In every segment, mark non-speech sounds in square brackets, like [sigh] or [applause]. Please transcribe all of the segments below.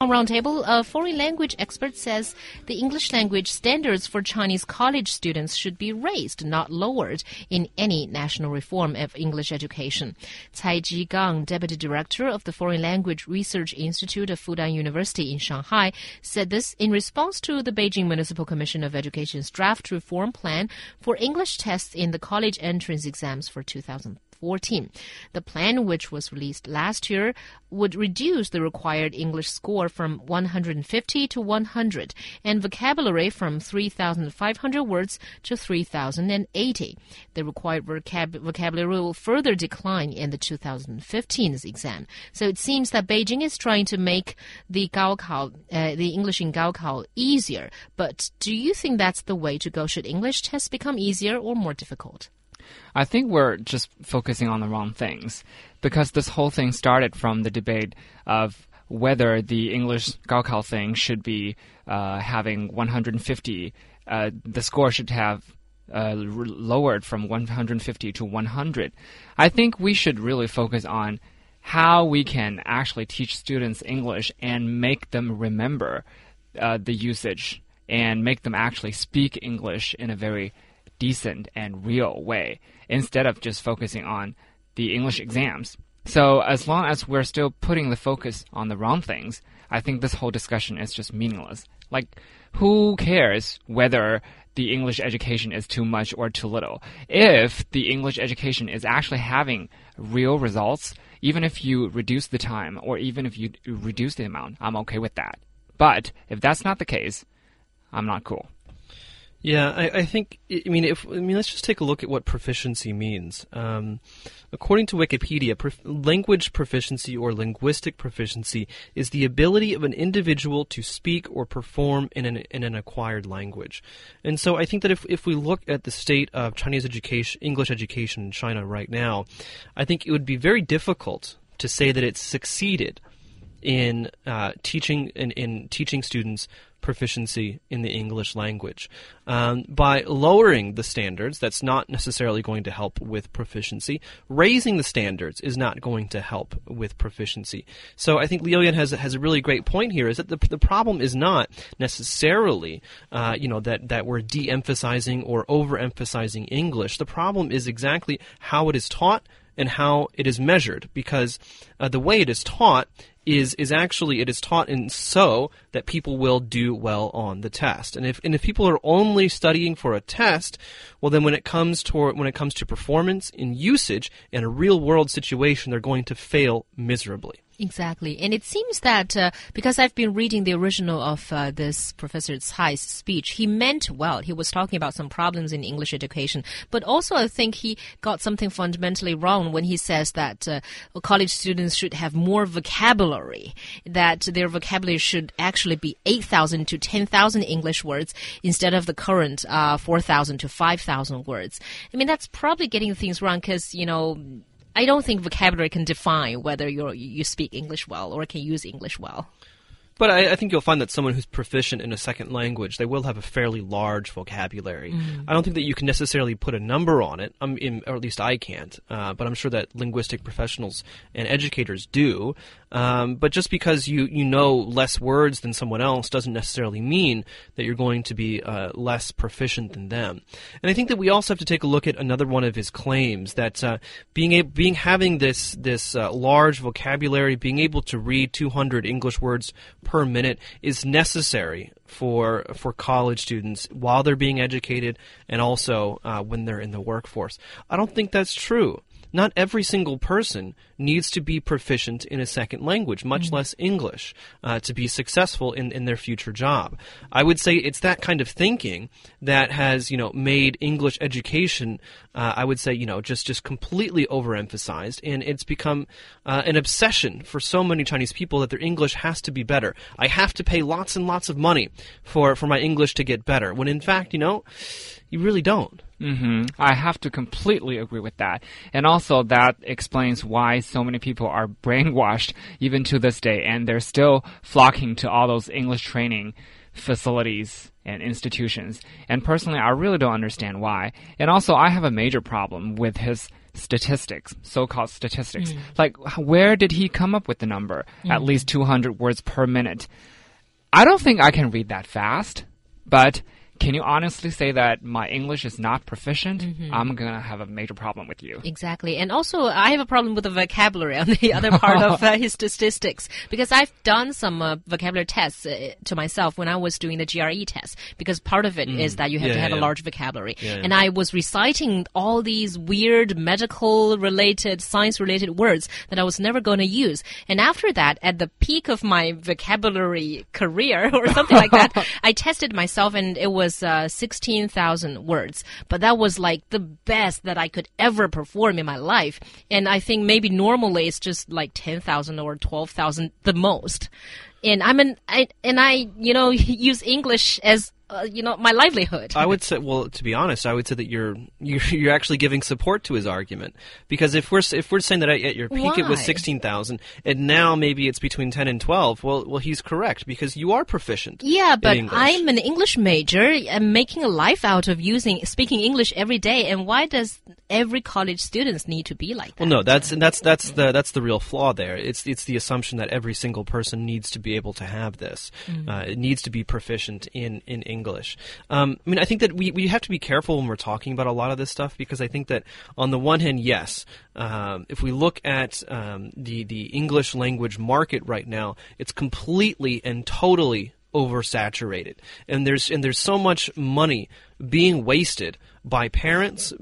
Roundtable, a foreign language expert says the English language standards for Chinese college students should be raised, not lowered, in any national reform of English education. Cai Jigang, deputy director of the Foreign Language Research Institute of Fudan University in Shanghai, said this in response to the Beijing Municipal Commission of Education's draft reform plan for English tests in the college entrance exams for 2000. 2014. The plan, which was released last year, would reduce the required English score from 150 to 100 and vocabulary from 3,500 words to 3,080. The required vocab vocabulary will further decline in the 2015 exam. So it seems that Beijing is trying to make the Gaokao, uh, the English in Gaokao easier. But do you think that's the way to go? Should English tests become easier or more difficult? I think we're just focusing on the wrong things because this whole thing started from the debate of whether the English Gaokao thing should be uh, having 150. Uh, the score should have uh, lowered from 150 to 100. I think we should really focus on how we can actually teach students English and make them remember uh, the usage and make them actually speak English in a very decent and real way instead of just focusing on the English exams. So as long as we're still putting the focus on the wrong things, I think this whole discussion is just meaningless. Like, who cares whether the English education is too much or too little? If the English education is actually having real results, even if you reduce the time or even if you reduce the amount, I'm okay with that. But if that's not the case, I'm not cool. Yeah, I, I, think. I mean, if I mean, let's just take a look at what proficiency means. Um, according to Wikipedia, prof- language proficiency or linguistic proficiency is the ability of an individual to speak or perform in an in an acquired language. And so, I think that if if we look at the state of Chinese education, English education in China right now, I think it would be very difficult to say that it's succeeded in uh, teaching in, in teaching students proficiency in the English language. Um, by lowering the standards, that's not necessarily going to help with proficiency. Raising the standards is not going to help with proficiency. So I think Liu Yan has has a really great point here. Is that the the problem is not necessarily uh, you know that that we're de-emphasizing or overemphasizing English. The problem is exactly how it is taught and how it is measured because uh, the way it is taught is is actually it is taught in so that people will do well on the test. And if and if people are only studying for a test, well then when it comes to when it comes to performance in usage in a real world situation, they're going to fail miserably. Exactly. And it seems that uh, because I've been reading the original of uh, this Professor Cai's speech, he meant well. He was talking about some problems in English education. But also, I think he got something fundamentally wrong when he says that uh, college students should have more vocabulary, that their vocabulary should actually be 8,000 to 10,000 English words instead of the current uh, 4,000 to 5,000 words. I mean, that's probably getting things wrong because, you know, I don't think vocabulary can define whether you you speak English well or can use English well. But I, I, think you'll find that someone who's proficient in a second language, they will have a fairly large vocabulary. Mm. I don't think that you can necessarily put a number on it, um, in, or at least I can't. Uh, but I'm sure that linguistic professionals and educators do. Um, but just because you, you know less words than someone else doesn't necessarily mean that you're going to be uh, less proficient than them. And I think that we also have to take a look at another one of his claims that uh, being able, being having this this uh, large vocabulary, being able to read 200 English words per minute is necessary for for college students while they're being educated and also uh, when they're in the workforce. I don't think that's true not every single person needs to be proficient in a second language, much mm-hmm. less English, uh, to be successful in, in their future job. I would say it's that kind of thinking that has, you know, made English education, uh, I would say, you know, just, just completely overemphasized, and it's become uh, an obsession for so many Chinese people that their English has to be better. I have to pay lots and lots of money for, for my English to get better, when in fact, you know, you really don't. Mm-hmm. I have to completely agree with that. And also, that explains why so many people are [laughs] brainwashed even to this day, and they're still flocking to all those English training facilities and institutions. And personally, I really don't understand why. And also, I have a major problem with his statistics, so-called statistics. Like, where did he come up with the number? At least 200 words per minute. I don't think I can read that fast, but can you honestly say that my English is not proficient? I'm gonna have a major problem with you. Exactly. And also, I have a problem with the vocabulary on the other part of [laughs] uh, his statistics because I've done some uh, vocabulary tests uh, to myself when I was doing the GRE test because part of it is that you have Yeah, to have a yeah. large vocabulary. Yeah, yeah. And I was reciting all these weird medical related, science related words that I was never going to use. And after that, at the peak of my vocabulary career [laughs] or something like that, [laughs] I tested myself and it was uh, 16,000 words. But that was like the best that I could ever perform in my life. And I think maybe normally it's just like 10,000 or 12,000 the most. And I'm an, I, and I, you know, [laughs] use English as, uh, you know, my livelihood. I would [laughs] say, well, to be honest, I would say that you're you're, [laughs] you're actually giving support to his argument because if we're if we're saying that at your peak it was sixteen thousand and now maybe it's between ten and twelve, well, well, he's correct because you are proficient. Yeah, but English. I'm an English major. I'm making a life out of using speaking English every day. And why does every college students need to be like that? Well, no, that's and that's that's the that's the real flaw there. It's it's the assumption that every single person needs to be able to have this. Uh, it needs to be proficient in in English. Um, I mean, I think that we we have to be careful when we're talking about a lot of this stuff because I think that on the one hand, yes, um, if we look at um, the the English language market right now, it's completely and totally oversaturated. And there's and there's so much money being wasted by parents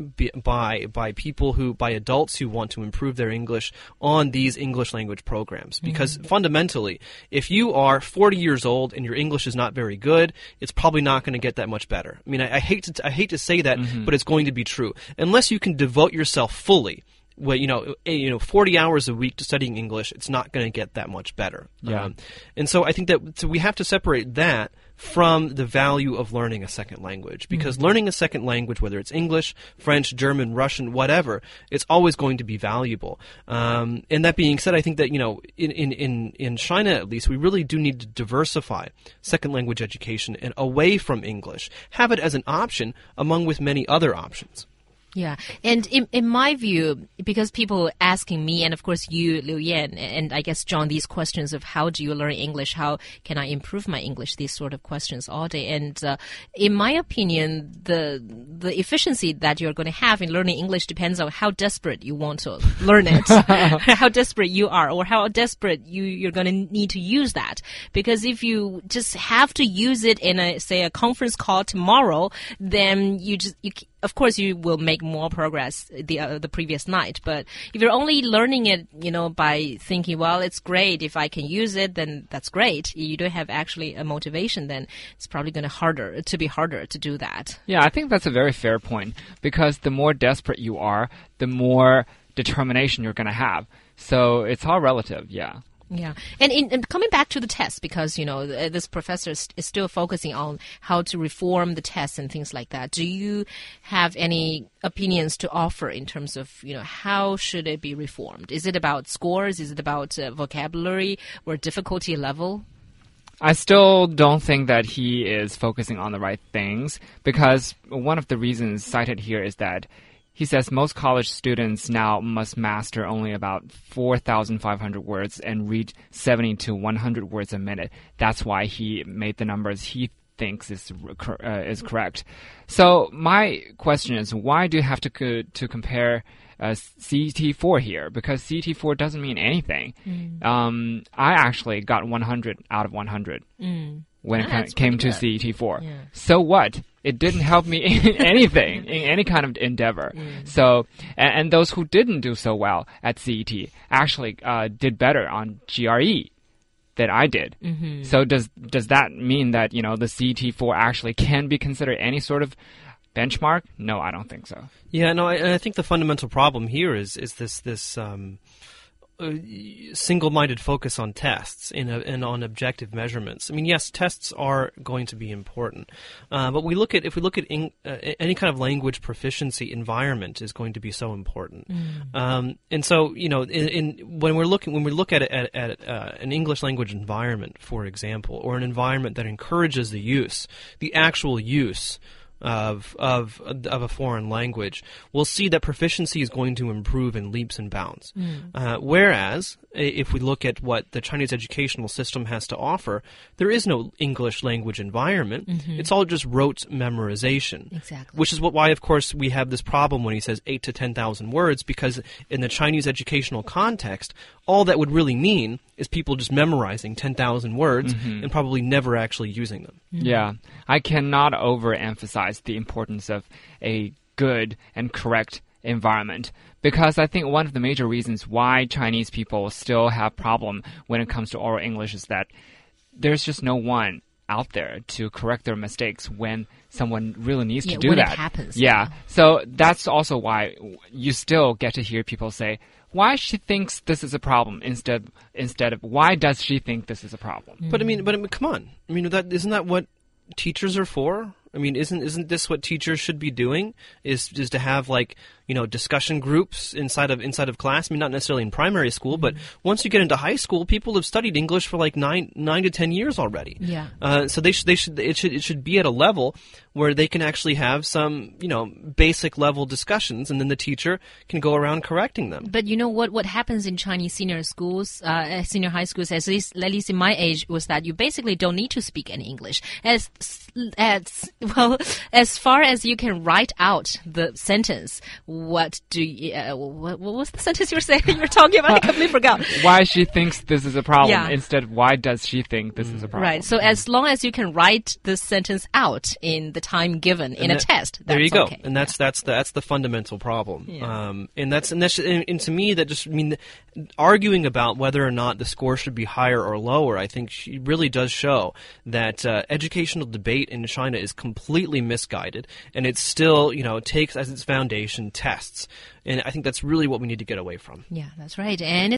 by by people who by adults who want to improve their english on these english language programs. Because mm-hmm. fundamentally if you are 40 years old and your english is not very good it's probably not going to get that much better. I mean i, I hate to i hate to say that mm-hmm. but it's going to be true. Unless you can devote yourself fully well, you know, eh, you know, forty hours a week to studying English, it's not going to get that much better. Yeah. Um, and so I think that so we have to separate that from the value of learning a second language because learning a second language, whether it's English, French, German, Russian, whatever, it's always going to be valuable. Um, and that being said, I think that you know, in, in in in China at least, we really do need to diversify second language education and away from English, have it as an option among with many other options. Yeah, and in in my view, because people asking me, and of course you, Liu Yan, and I guess John, these questions of how do you learn English, how can I improve my English, these sort of questions all day. And uh, in my opinion, the the efficiency that you're going to have in learning English depends on how desperate you want to learn it, [laughs] [laughs] how desperate you are, or how desperate you you're going to need to use that. Because if you just have to use it in a say a conference call tomorrow, then you just you. Of course you will make more progress the uh, the previous night but if you're only learning it you know by thinking well it's great if i can use it then that's great you don't have actually a motivation then it's probably going to harder to be harder to do that Yeah, I think that's a very fair point because the more desperate you are, the more determination you're going to have. So it's all relative, yeah. Yeah, and, in, and coming back to the test, because you know this professor is, is still focusing on how to reform the tests and things like that. Do you have any opinions to offer in terms of you know how should it be reformed? Is it about scores? Is it about uh, vocabulary or difficulty level? I still don't think that he is focusing on the right things because one of the reasons cited here is that he says most college students now must master only about 4,500 words and read 70 to 100 words a minute. That's why he made the numbers he thinks is uh, is correct. So my question is, why do you have to co- to compare uh, CET4 here? Because CET4 doesn't mean anything. Um, I actually got 100 out of 100 when it Ah, ca- that's came to CET4. Yeah. So what? It didn't help me in [laughs] anything, in any kind of endeavor. So, and, and those who didn't do so well at CET actually uh, did better on GRE than I did. Mm-hmm. So does does that mean that you know the CET4 actually can be considered any sort of benchmark? No, I don't think so. Yeah, no, I, and I think the fundamental problem here is is this this um, uh, single-minded focus on tests and, uh, and on objective measurements. I mean, yes, tests are going to be important, uh, but we look at if we look at in, uh, any kind of language proficiency environment is going to be so important. Um, and so, you know, in, in when we're looking when we look at at, at uh, an English language environment, for example, or an environment that encourages the use, the actual use of of of a foreign language we'll see that proficiency is going to improve in leaps and bounds. Uh, whereas if we look at what the Chinese educational system has to offer, there is no English language environment. It's all just rote memorization. Exactly. Which is what why of course we have this problem when he says eight to ten thousand words because in the Chinese educational context, all that would really mean is people just memorizing ten thousand words mm-hmm. and probably never actually using them. Yeah, I cannot overemphasize the importance of a good and correct environment because I think one of the major reasons why Chinese people still have problem when it comes to oral English is that there's just no one out there to correct their mistakes when someone really needs Yeah, to do when it that. happens, Yeah. So that's also why you still get to hear people say why she thinks this is a problem instead instead of why does she think this is a problem? But I mean, but I mean, come on. I mean, that isn't that what teachers are for? I mean, isn't isn't this what teachers should be doing? Is is to have like you know discussion groups inside of inside of class? I mean, not necessarily in primary school, but once you get into high school, people have studied English for like nine nine to ten years already. Yeah. Uh, so they should they should it should it should be at a level where they can actually have some you know basic level discussions, and then the teacher can go around correcting them. But you know what? What happens in Chinese senior schools, uh, senior high schools, at least at least in my age, was that you basically don't need to speak any English. As as [laughs] well as far as you can write out the sentence. What do you? Uh, what, what was the sentence you were saying? You were talking about. I completely forgot. [laughs] why she thinks this is a problem Yeah. instead of why does she think this is a problem. Right. So as long as you can write the sentence out in the time given in a that- test, there you go, okay. and that's that's the, that's the fundamental problem. Yeah. Um, and that's and that's and, and to me that just I mean arguing about whether or not the score should be higher or lower. I think she really does show that uh, educational debate in China is completely misguided, and it still you know takes as its foundation tests. And I think that's really what we need to get away from. Yeah, that's right. And